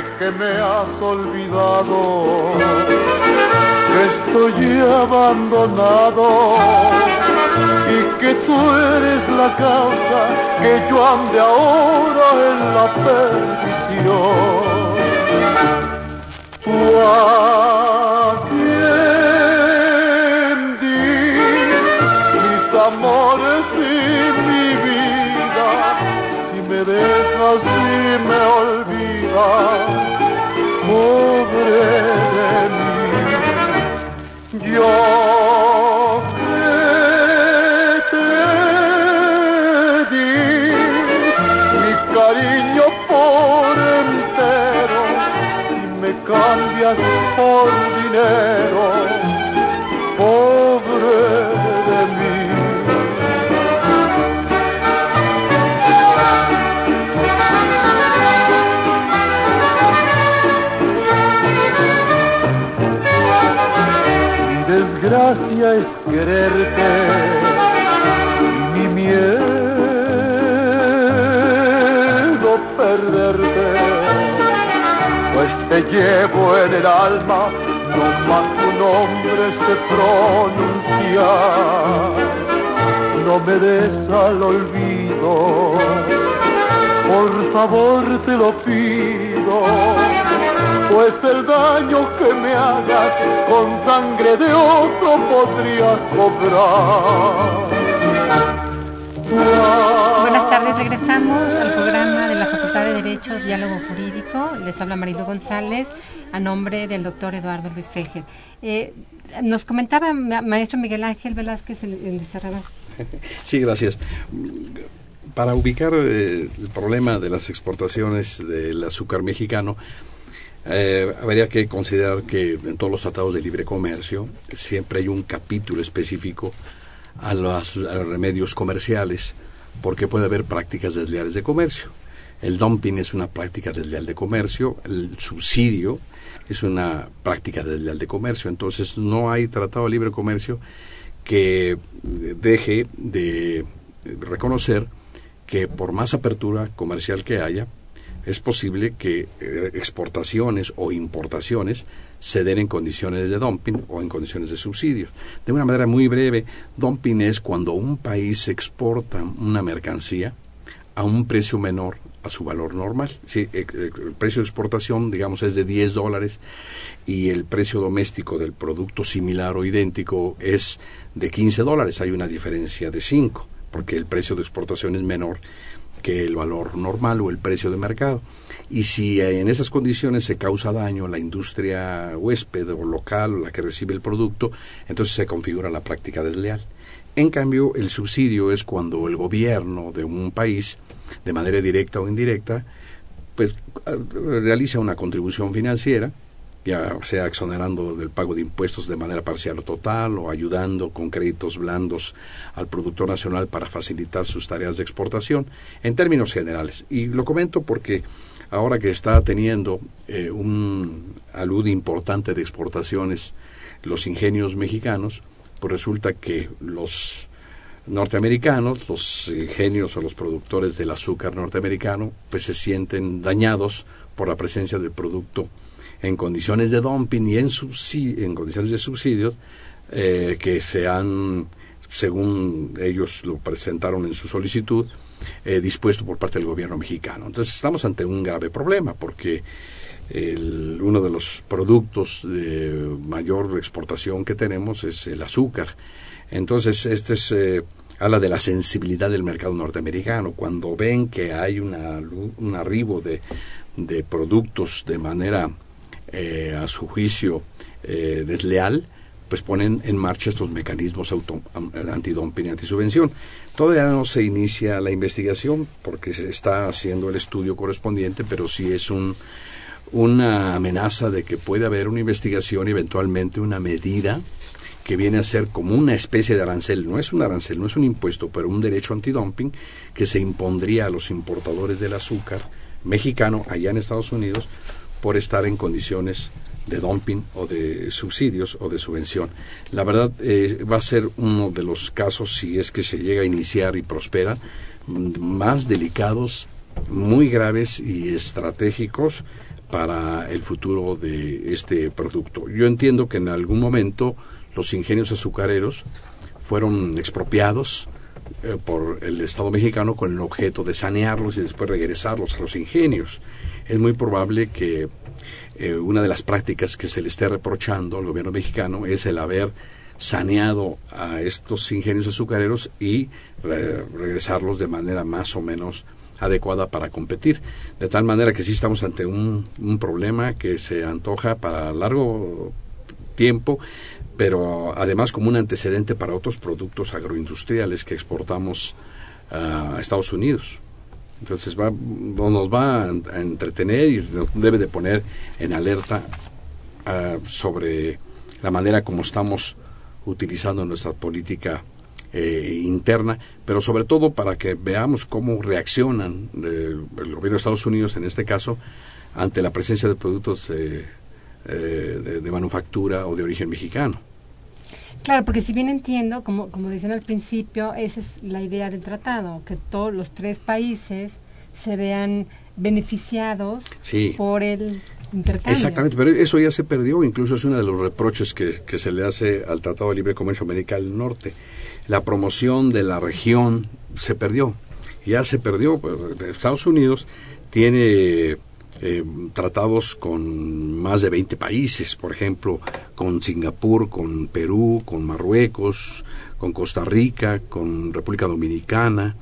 Que me has olvidado, que estoy abandonado y que tú eres la causa que yo ande ahora en la perdición. Tú a mis amores y mi vida, si me dejas y me olvidas, pobre de mí. Yo que te di mi cariño por entero y me cambias por dinero, desgracia es quererte mi miedo perderte, pues te llevo en el alma, no más tu nombre se pronuncia, no me des al olvido, por favor te lo pido pues el daño que me hagas con sangre de otro podría cobrar. Buenas tardes, regresamos al programa de la Facultad de Derecho, Diálogo Jurídico. Les habla Marilu González a nombre del doctor Eduardo Luis Fejer. Eh, nos comentaba ma- maestro Miguel Ángel Velázquez el, el. (laughs) Sí, gracias. Para ubicar eh, el problema de las exportaciones del azúcar mexicano, eh, habría que considerar que en todos los tratados de libre comercio siempre hay un capítulo específico a los, a los remedios comerciales, porque puede haber prácticas desleales de comercio. El dumping es una práctica desleal de comercio, el subsidio es una práctica desleal de comercio, entonces no hay tratado de libre comercio que deje de reconocer que por más apertura comercial que haya, es posible que eh, exportaciones o importaciones se den en condiciones de dumping o en condiciones de subsidio. De una manera muy breve, dumping es cuando un país exporta una mercancía a un precio menor a su valor normal. Sí, eh, eh, el precio de exportación, digamos, es de 10 dólares y el precio doméstico del producto similar o idéntico es de 15 dólares. Hay una diferencia de 5, porque el precio de exportación es menor que el valor normal o el precio de mercado. Y si eh, en esas condiciones se causa daño a la industria huésped o local o la que recibe el producto, entonces se configura la práctica desleal. En cambio, el subsidio es cuando el gobierno de un país, de manera directa o indirecta, pues eh, realiza una contribución financiera, ya sea exonerando del pago de impuestos de manera parcial o total, o ayudando con créditos blandos al productor nacional para facilitar sus tareas de exportación, en términos generales. Y lo comento porque ahora que está teniendo eh, un alud importante de exportaciones los ingenios mexicanos, pues resulta que los norteamericanos, los ingenios o los productores del azúcar norteamericano, pues se sienten dañados por la presencia del producto en condiciones de dumping y en, subsidi en condiciones de subsidios eh, que se han, según ellos lo presentaron en su solicitud, eh, dispuesto por parte del gobierno mexicano. Entonces estamos ante un grave problema porque uno de los productos de mayor exportación que tenemos es el azúcar. Entonces, este es, eh, habla de la sensibilidad del mercado norteamericano. Cuando ven que hay una, un arribo de, de productos de manera, eh, a su juicio, eh, desleal, pues ponen en marcha estos mecanismos antidumping y antisubvención. Todavía no se inicia la investigación porque se está haciendo el estudio correspondiente, pero sí es un, una amenaza de que puede haber una investigación y eventualmente una medida que viene a ser como una especie de arancel, no es un arancel, no es un impuesto, pero un derecho antidumping que se impondría a los importadores del azúcar mexicano allá en Estados Unidos por estar en condiciones de dumping o de subsidios o de subvención. La verdad eh, va a ser uno de los casos, si es que se llega a iniciar y prospera, más delicados, muy graves y estratégicos para el futuro de este producto. Yo entiendo que en algún momento los ingenios azucareros fueron expropiados eh, por el Estado mexicano con el objeto de sanearlos y después regresarlos a los ingenios. Es muy probable que eh, una de las prácticas que se le esté reprochando al gobierno mexicano es el haber saneado a estos ingenios azucareros y regresarlos de manera más o menos adecuada para competir. De tal manera que sí estamos ante un, un problema que se antoja para largo tiempo, pero además como un antecedente para otros productos agroindustriales que exportamos a Estados Unidos. Entonces va, nos va a entretener y nos debe de poner en alerta ah, sobre la manera como estamos utilizando nuestra política eh, interna, pero sobre todo para que veamos cómo reaccionan el gobierno de Estados Unidos, en este caso, ante la presencia de productos eh, de, de, manufactura o de origen mexicano. Claro, porque si bien entiendo, como, como decían al principio, esa es la idea del tratado, que todos los tres países se vean beneficiados por el intercambio. Exactamente, pero eso ya se perdió, incluso es uno de los reproches que, que se le hace al Tratado de Libre Comercio América del Norte. La promoción de la región se perdió, ya se perdió. Pues, Estados Unidos tiene eh, tratados con más de 20 países, por ejemplo, con Singapur, con Perú, con Marruecos, con Costa Rica, con República Dominicana,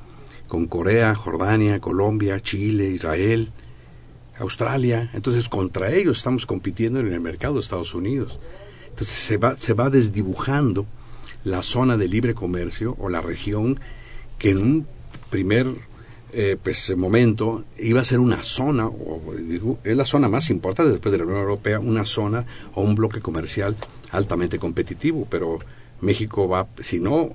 con Corea, Jordania, Colombia, Chile, Israel, Australia. Entonces, contra ellos estamos compitiendo en el mercado de Estados Unidos. Entonces, se va, se va desdibujando la zona de libre comercio o la región que en un primer eh, pues momento iba a ser una zona, o, es la zona más importante después de la Unión Europea, una zona o un bloque comercial altamente competitivo, pero México va, si no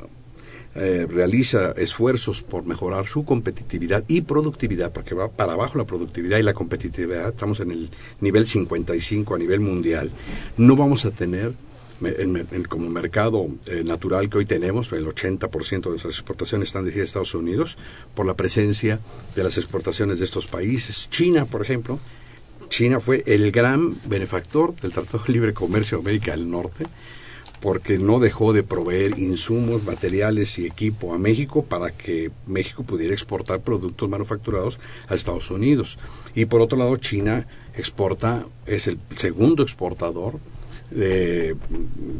eh, realiza esfuerzos por mejorar su competitividad y productividad, porque va para abajo la productividad y la competitividad, estamos en el nivel 55 a nivel mundial, no vamos a tener en, como mercado eh, natural que hoy tenemos, el 80% de nuestras exportaciones están dirigidas a Estados Unidos por la presencia de las exportaciones de estos países. China, por ejemplo, China fue el gran benefactor del Tratado de Libre Comercio de América del Norte porque no dejó de proveer insumos, materiales y equipo a México para que México pudiera exportar productos manufacturados a Estados Unidos. Y por otro lado, China exporta, es el segundo exportador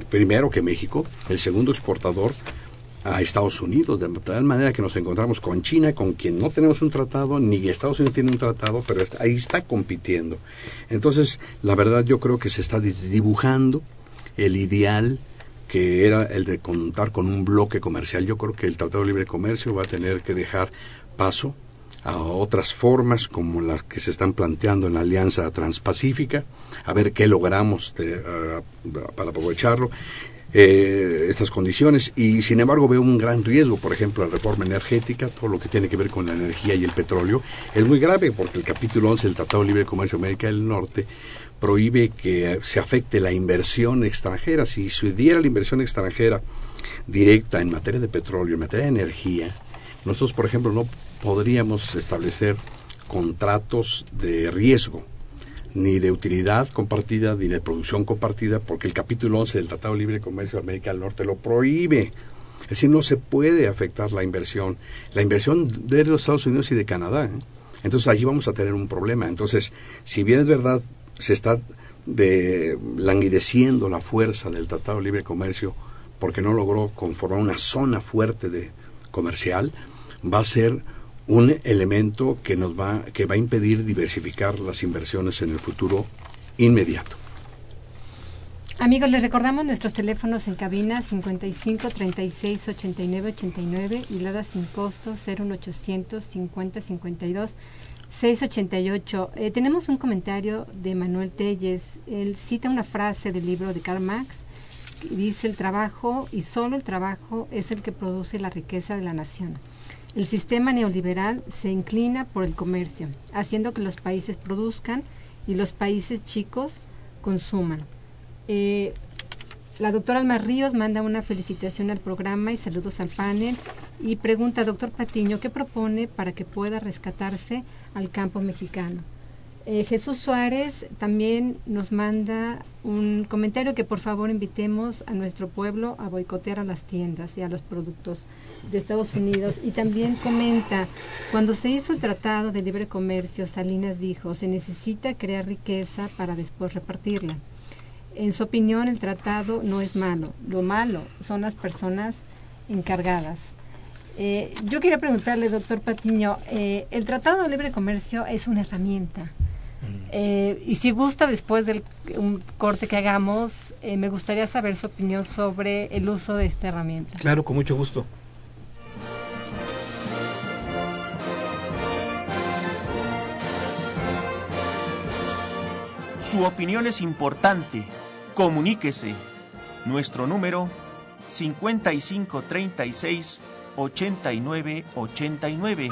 primero que México, el segundo exportador a Estados Unidos, de tal manera que nos encontramos con China, con quien no tenemos un tratado, ni Estados Unidos tiene un tratado, pero ahí está compitiendo. Entonces, la verdad yo creo que se está dibujando el ideal que era el de contar con un bloque comercial. Yo creo que el Tratado de Libre Comercio va a tener que dejar paso a otras formas como las que se están planteando en la Alianza Transpacífica, a ver qué logramos para aprovecharlo. Eh, estas condiciones y sin embargo veo un gran riesgo, por ejemplo, la reforma energética, todo lo que tiene que ver con la energía y el petróleo, es muy grave porque el capítulo 11 del Tratado de Libre Comercio de América del Norte prohíbe que se afecte la inversión extranjera. Si se diera la inversión extranjera directa en materia de petróleo, en materia de energía, nosotros, por ejemplo, no podríamos establecer contratos de riesgo, ni de utilidad compartida, ni de producción compartida, porque el capítulo 11 del Tratado Libre de Comercio de América del Norte lo prohíbe. Es decir, no se puede afectar la inversión, la inversión de los Estados Unidos y de Canadá. ¿eh? Entonces allí vamos a tener un problema. Entonces, si bien es verdad, se está de, languideciendo la fuerza del Tratado Libre de Comercio porque no logró conformar una zona fuerte de comercial, va a ser un elemento que nos va que va a impedir diversificar las inversiones en el futuro inmediato. Amigos, les recordamos nuestros teléfonos en cabina 55 36 89 89 y Lada sin costo 01800 50 52 688. Eh, tenemos un comentario de Manuel Telles. Él cita una frase del libro de Karl Marx. dice el trabajo y solo el trabajo es el que produce la riqueza de la nación. El sistema neoliberal se inclina por el comercio, haciendo que los países produzcan y los países chicos consuman. Eh, la doctora Alma Ríos manda una felicitación al programa y saludos al panel y pregunta, doctor Patiño, ¿qué propone para que pueda rescatarse al campo mexicano? Eh, Jesús Suárez también nos manda un comentario que por favor invitemos a nuestro pueblo a boicotear a las tiendas y a los productos de Estados Unidos. Y también comenta, cuando se hizo el Tratado de Libre Comercio, Salinas dijo, se necesita crear riqueza para después repartirla. En su opinión, el tratado no es malo, lo malo son las personas encargadas. Eh, yo quería preguntarle, doctor Patiño, eh, el Tratado de Libre Comercio es una herramienta. Eh, y si gusta, después del un corte que hagamos, eh, me gustaría saber su opinión sobre el uso de esta herramienta. Claro, con mucho gusto. Su opinión es importante. Comuníquese. Nuestro número 5536 8989.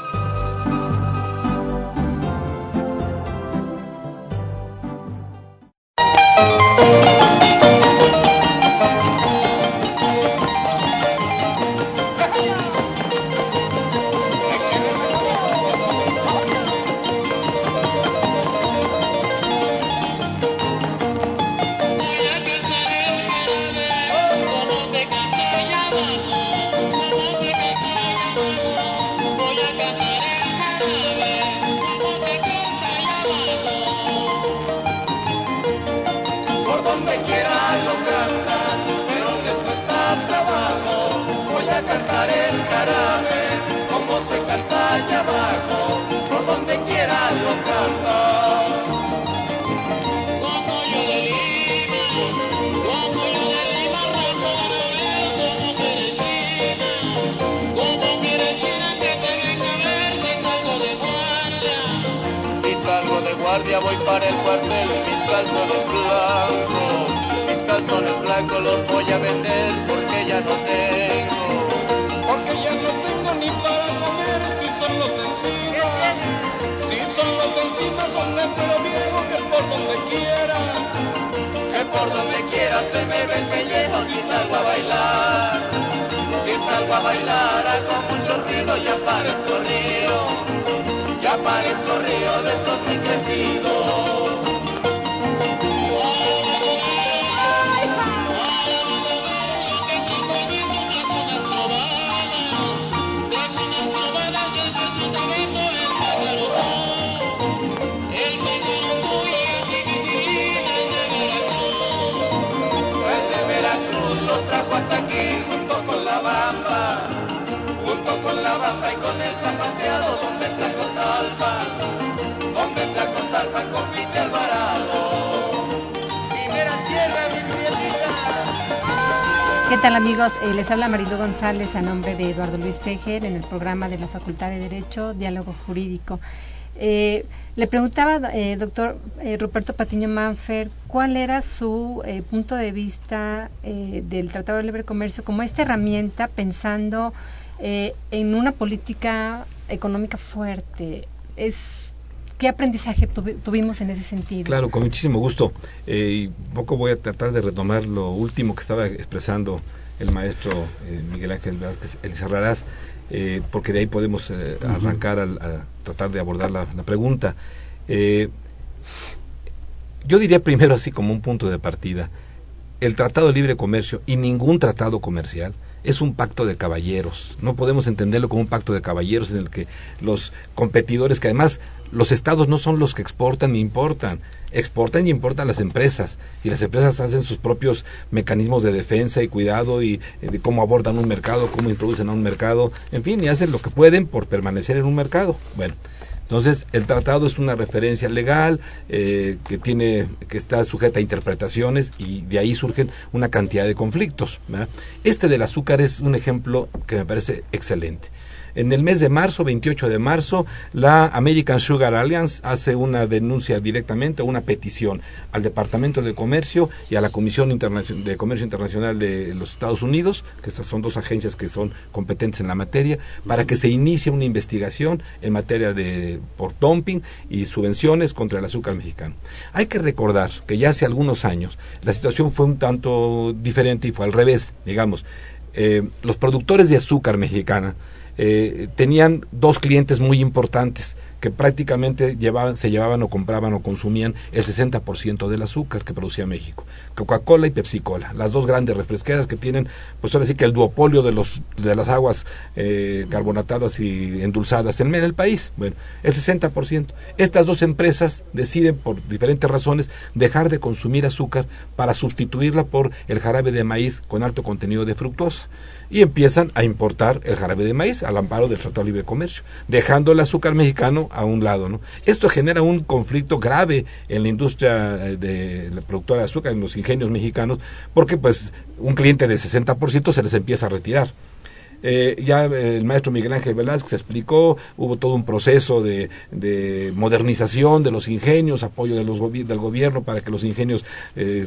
Abajo. Por donde quiera lo cantan. Como yo de Lima, como yo de Lima, como como Teresina, que te venga a ver si salgo de guardia. Si salgo de guardia voy para el cuartel, mis calzones blancos, mis calzones blancos los voy a vender porque ya no tengo. Porque ya no tengo ni para comer si son los encima. Si son los encima son de pero viejo que por donde quiera. Que por donde quiera se me ven pellejo si salgo a bailar. Si salgo a bailar hago mucho ruido ya parezco río. Ya parezco río de esos muy crecidos. Con la bamba y con el zapateado donde trajo talpa, donde trajo talpa compite Alvarado. Primera tierra, mi prietita. ¿Qué tal amigos? Eh, les habla Marilu González a nombre de Eduardo Luis Fejer en el programa de la Facultad de Derecho, Diálogo Jurídico. Eh, le preguntaba, eh, doctor eh, Ruperto Patiño Manfer, ¿cuál era su eh, punto de vista del Tratado de Libre Comercio como esta herramienta pensando eh, en una política económica fuerte? Es, ¿Qué aprendizaje tuvi- tuvimos en ese sentido? Claro, con muchísimo gusto. Eh, y un poco voy a tratar de retomar lo último que estaba expresando el maestro eh, Miguel Ángel Vázquez Elizarrarás, eh, porque de ahí podemos eh, arrancar al- a, tratar de abordar la, la pregunta. Eh, yo diría primero así como un punto de partida, el Tratado de Libre Comercio y ningún tratado comercial es un pacto de caballeros. No podemos entenderlo como un pacto de caballeros en el que los competidores, que además los estados no son los que exportan ni importan, exportan y importan las empresas y las empresas hacen sus propios mecanismos de defensa y cuidado y eh, de cómo abordan un mercado, cómo introducen a un mercado, en fin, y hacen lo que pueden por permanecer en un mercado. Bueno, entonces, el tratado es una referencia legal eh, que tiene que está sujeta a interpretaciones y de ahí surgen una cantidad de conflictos. Este del azúcar es un ejemplo que me parece excelente. En el mes de marzo, 28 de marzo, la American Sugar Alliance hace una denuncia directamente, una petición al Departamento de Comercio y a la Comisión de Comercio Internacional de los Estados Unidos, que estas son dos agencias que son competentes en la materia, para que se inicie una investigación en materia de por dumping y subvenciones contra el azúcar mexicano. Hay que recordar que ya hace algunos años la situación fue un tanto diferente y fue al revés, digamos. Eh, los productores de azúcar mexicana eh, tenían dos clientes muy importantes que prácticamente llevaban, se llevaban o compraban o consumían el 60% del azúcar que producía México. Coca-Cola y Pepsi-Cola, las dos grandes refresqueras que tienen, pues ahora sí que el duopolio de, los, de las aguas eh, carbonatadas y endulzadas en el país. Bueno, el 60%. Estas dos empresas deciden, por diferentes razones, dejar de consumir azúcar para sustituirla por el jarabe de maíz con alto contenido de fructosa y empiezan a importar el jarabe de maíz al amparo del Tratado de Libre Comercio, dejando el azúcar mexicano a un lado. ¿no? Esto genera un conflicto grave en la industria eh, de la productora de azúcar, en los ingenios mexicanos, porque pues un cliente de 60% se les empieza a retirar. Eh, ya eh, el maestro Miguel Ángel Velázquez explicó, hubo todo un proceso de, de modernización de los ingenios, apoyo de los del gobierno para que los ingenios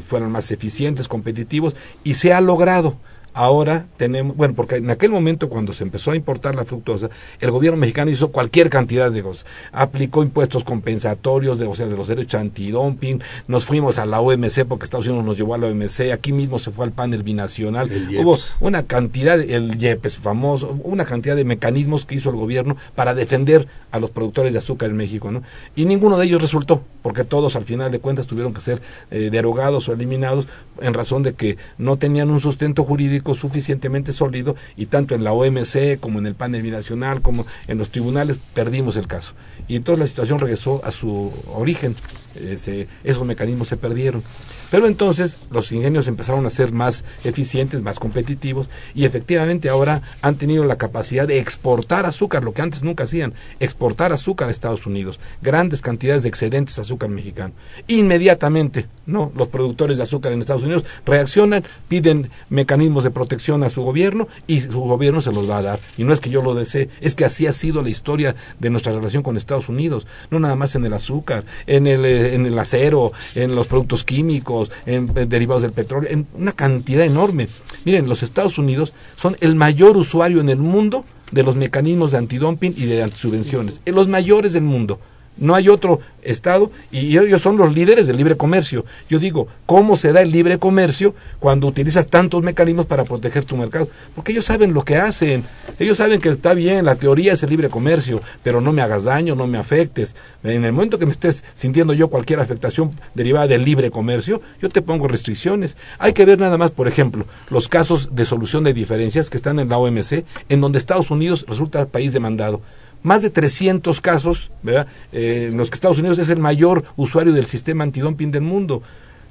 fueran más eficientes, competitivos, y se ha logrado. Ahora tenemos, bueno, porque en aquel momento cuando se empezó a importar la fructosa, el gobierno mexicano hizo cualquier cantidad de cosas. Aplicó impuestos compensatorios, de, o sea, de los derechos antidumping, nos fuimos a la OMC porque Estados Unidos nos llevó a la OMC, aquí mismo se fue al panel binacional. Hubo una cantidad, el IEPES famoso, una cantidad de mecanismos que hizo el gobierno para defender a los productores de azúcar en México, ¿no? Y ninguno de ellos resultó, porque todos al final de cuentas tuvieron que ser eh, derogados o eliminados en razón de que no tenían un sustento jurídico suficientemente sólido y tanto en la OMC como en el panel binacional como en los tribunales perdimos el caso. Y entonces la situación regresó a su origen, esos mecanismos se perdieron. Pero entonces los ingenios empezaron a ser más eficientes, más competitivos y efectivamente ahora han tenido la capacidad de exportar azúcar, lo que antes nunca hacían, exportar azúcar a Estados Unidos, grandes cantidades de excedentes de azúcar mexicano. Inmediatamente, ¿no? Los productores de azúcar en Estados Unidos reaccionan, piden mecanismos de protección a su gobierno y su gobierno se los va a dar. Y no es que yo lo desee, es que así ha sido la historia de nuestra relación con Estados Unidos, no nada más en el azúcar, en el, en el acero, en los productos químicos, en, derivados del petróleo, en una cantidad enorme. Miren, los Estados Unidos son el mayor usuario en el mundo de los mecanismos de antidumping y de antisubvenciones, los mayores del mundo. No hay otro Estado y ellos son los líderes del libre comercio. Yo digo, ¿cómo se da el libre comercio cuando utilizas tantos mecanismos para proteger tu mercado? Porque ellos saben lo que hacen. Ellos saben que está bien, la teoría es el libre comercio, pero no me hagas daño, no me afectes. En el momento que me estés sintiendo yo cualquier afectación derivada del libre comercio, yo te pongo restricciones. Hay que ver nada más, por ejemplo, los casos de solución de diferencias que están en la OMC, en donde Estados Unidos resulta país demandado más de 300 casos, ¿verdad? Eh, en los que Estados Unidos es el mayor usuario del sistema antidumping del mundo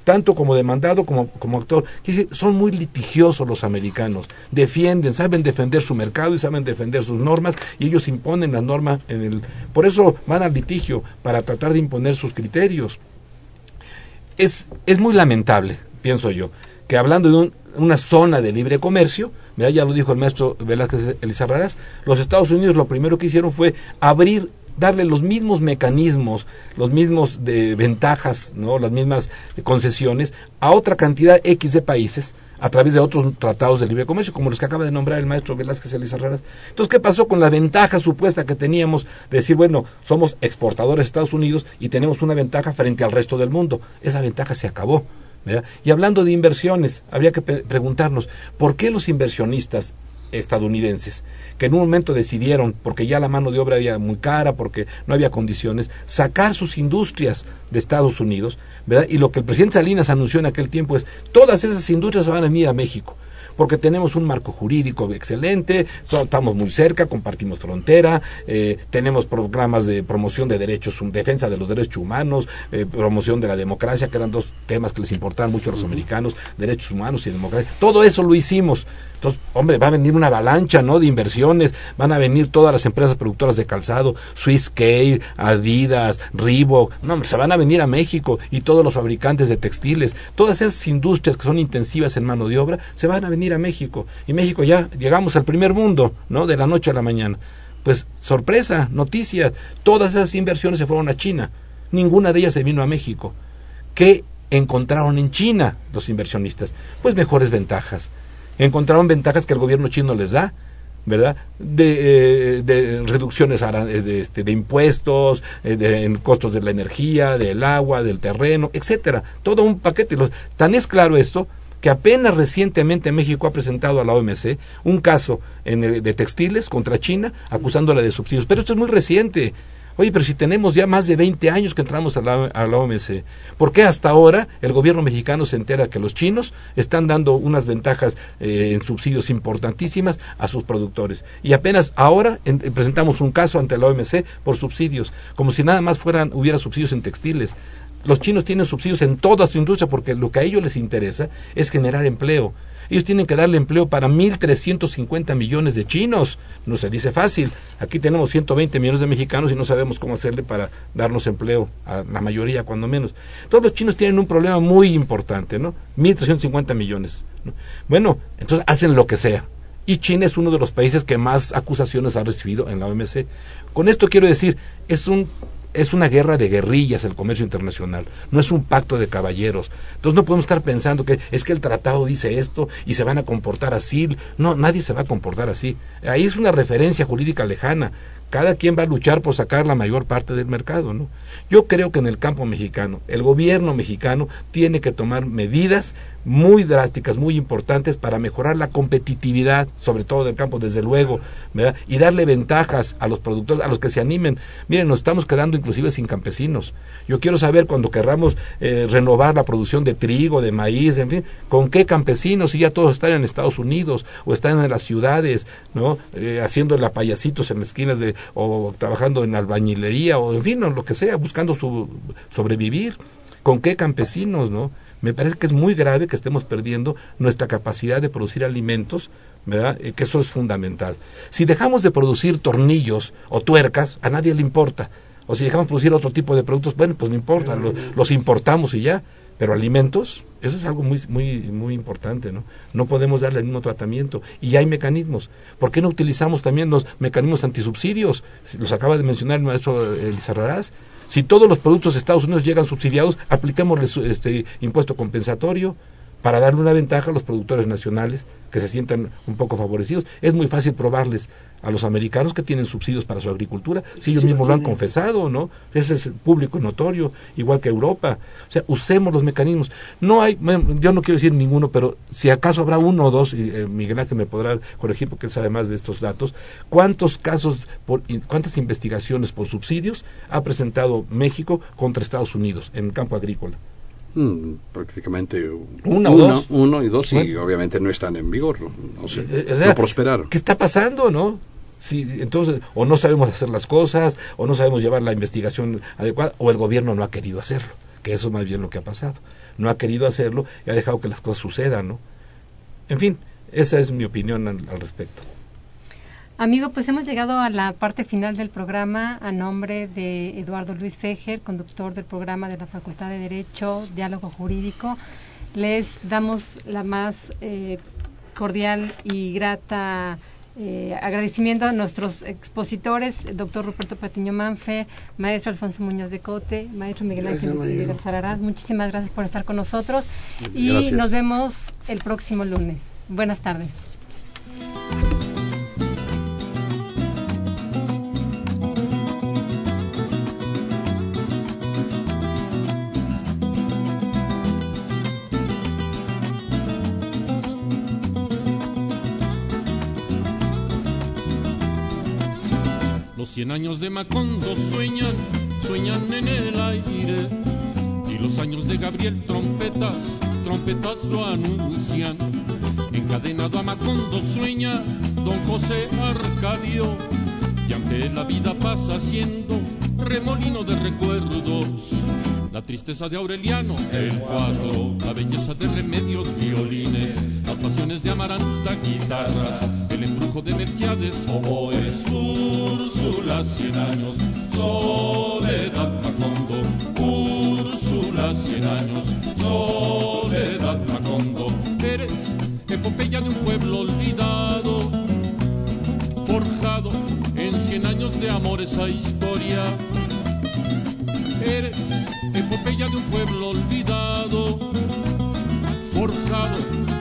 tanto como demandado como, como actor. son muy litigiosos los americanos, defienden, saben defender su mercado y saben defender sus normas y ellos imponen las normas en el... Por eso van al litigio, para tratar de imponer sus criterios. Es, es muy lamentable, pienso yo, que hablando de una zona de libre comercio, ya lo dijo el maestro Velázquez Elizarrarás, los Estados Unidos lo primero que hicieron fue abrir darle los mismos mecanismos, los mismos de ventajas, ¿no? las mismas concesiones a otra cantidad X de países a través de otros tratados de libre comercio, como los que acaba de nombrar el maestro Velázquez Elizarrarás. Entonces, ¿qué pasó con la ventaja supuesta que teníamos de decir, bueno, somos exportadores de Estados Unidos y tenemos una ventaja frente al resto del mundo? Esa ventaja se acabó. Y hablando de inversiones, habría que preguntarnos, ¿por qué los inversionistas estadounidenses, que en un momento decidieron, porque ya la mano de obra era muy cara, porque no había condiciones, sacar sus industrias de Estados Unidos, ¿verdad? Y lo que el presidente Salinas anunció en aquel tiempo es, todas esas industrias van a venir a México porque tenemos un marco jurídico excelente, estamos muy cerca, compartimos frontera, eh, tenemos programas de promoción de derechos, defensa de los derechos humanos, eh, promoción de la democracia, que eran dos temas que les importaban mucho a los americanos, derechos humanos y democracia. Todo eso lo hicimos. Entonces, hombre, va a venir una avalancha, ¿no? De inversiones, van a venir todas las empresas productoras de calzado, Swiss K, Adidas, Reebok, no, hombre, se van a venir a México y todos los fabricantes de textiles, todas esas industrias que son intensivas en mano de obra, se van a venir a México. Y México ya llegamos al primer mundo, ¿no? De la noche a la mañana. Pues sorpresa, noticia, todas esas inversiones se fueron a China, ninguna de ellas se vino a México. ¿Qué encontraron en China los inversionistas? Pues mejores ventajas. Encontraron ventajas que el gobierno chino les da, ¿verdad? De, eh, de reducciones de, este, de impuestos, eh, de, en costos de la energía, del agua, del terreno, etcétera. Todo un paquete. Tan es claro esto que apenas recientemente México ha presentado a la OMC un caso de textiles contra China acusándola de subsidios. Pero esto es muy reciente. Oye, pero si tenemos ya más de 20 años que entramos a la, OMC, ¿por qué hasta ahora el gobierno mexicano se entera que los chinos están dando unas ventajas eh, en subsidios importantísimas a sus productores? Y apenas ahora en, presentamos un caso ante la OMC por subsidios, como si nada más fueran hubiera subsidios en textiles. Los chinos tienen subsidios en toda su industria porque lo que a ellos les interesa es generar empleo. Ellos tienen que darle empleo para 1.350 millones de chinos. No se dice fácil. Aquí tenemos 120 millones de mexicanos y no sabemos cómo hacerle para darnos empleo, a la mayoría cuando menos. Todos los chinos tienen un problema muy importante, ¿no? 1.350 millones. Bueno, entonces hacen lo que sea. Y China es uno de los países que más acusaciones ha recibido en la OMC. Con esto quiero decir, es un es una guerra de guerrillas el comercio internacional, no es un pacto de caballeros. Entonces no podemos estar pensando que es que el tratado dice esto y se van a comportar así. No, nadie se va a comportar así. Ahí es una referencia jurídica lejana. Cada quien va a luchar por sacar la mayor parte del mercado, ¿no? Yo creo que en el campo mexicano, el gobierno mexicano tiene que tomar medidas muy drásticas, muy importantes para mejorar la competitividad, sobre todo del campo, desde luego, y darle ventajas a los productores, a los que se animen. Miren, nos estamos quedando inclusive sin campesinos. Yo quiero saber cuando querramos eh, renovar la producción de trigo, de maíz, en fin, con qué campesinos, si ya todos están en Estados Unidos o están en las ciudades, ¿no? Eh, haciendo la payasitos en las esquinas de, o trabajando en albañilería, o en fin, lo que sea, buscando su, sobrevivir. ¿Con qué campesinos, no? Me parece que es muy grave que estemos perdiendo nuestra capacidad de producir alimentos, ¿verdad? Eh, que eso es fundamental. Si dejamos de producir tornillos o tuercas, a nadie le importa. O si dejamos de producir otro tipo de productos, bueno, pues no importa, los, importamos y ya. Pero alimentos, eso es algo muy, muy, muy importante, ¿no? No podemos darle el mismo tratamiento. Y hay mecanismos. ¿Por qué no utilizamos también los mecanismos antisubsidios? Los acaba de mencionar el maestro Elizarrarás. Si todos los productos de Estados Unidos llegan subsidiados, apliquémosles este impuesto compensatorio para darle una ventaja a los productores nacionales que se sientan un poco favorecidos. Es muy fácil probarles a los americanos que tienen subsidios para su agricultura, si ellos mismos lo han confesado, ¿no? Ese es público notorio, igual que Europa. O sea, usemos los mecanismos. No hay, yo no quiero decir ninguno, pero si acaso habrá uno o dos, y eh, Miguel Ángel me podrá corregir porque él sabe más de estos datos, ¿cuántos casos, por, cuántas investigaciones por subsidios ha presentado México contra Estados Unidos en el campo agrícola? Mm, prácticamente uno, uno, uno y dos y obviamente no están en vigor, no, sé, no prosperaron. ¿Qué está pasando, no? Sí, entonces, o no sabemos hacer las cosas, o no sabemos llevar la investigación adecuada, o el gobierno no ha querido hacerlo, que eso es más bien lo que ha pasado. No ha querido hacerlo y ha dejado que las cosas sucedan, ¿no? En fin, esa es mi opinión al, al respecto. Amigo, pues hemos llegado a la parte final del programa a nombre de Eduardo Luis Fejer, conductor del programa de la Facultad de Derecho, Diálogo Jurídico. Les damos la más eh, cordial y grata eh, agradecimiento a nuestros expositores, el doctor Ruperto Patiño Manfe, maestro Alfonso Muñoz de Cote, maestro Miguel Ángel Miguel Sararás. Muchísimas gracias por estar con nosotros y nos vemos el próximo lunes. Buenas tardes. Cien años de Macondo sueñan, sueñan en el aire. Y los años de Gabriel trompetas, trompetas lo anuncian. Encadenado a Macondo sueña don José Arcadio. Y aunque la vida pasa siendo remolino de recuerdos, la tristeza de Aureliano, el cuadro, la belleza de remedios, violines, las pasiones de Amaranta, guitarras, el embrujo de Merquiades, oboes, Úrsula, cien años, Soledad Macondo, Úrsula, cien años, Soledad Macondo, eres epopeya de un pueblo olvidado, forjado en cien años de amor esa historia. Eres epopeya de un pueblo olvidado, forjado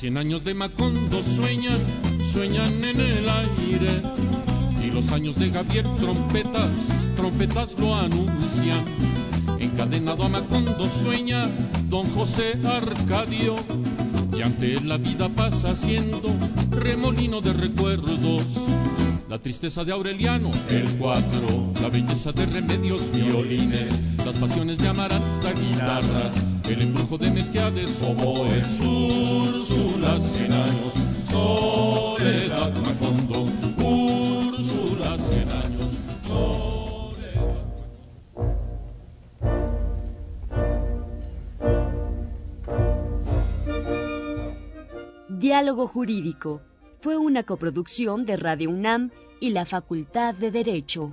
Cien años de Macondo sueñan, sueñan en el aire. Y los años de Gabriel trompetas, trompetas lo anuncian. Encadenado a Macondo sueña don José Arcadio. Y ante él la vida pasa siendo remolino de recuerdos. La tristeza de Aureliano, el cuatro, la belleza de remedios, violines, las pasiones de Amaranta, guitarras, el embrujo de Melquiades, Úrsula, cien años, soledad, soledad. Diálogo Jurídico fue una coproducción de Radio UNAM y la Facultad de Derecho.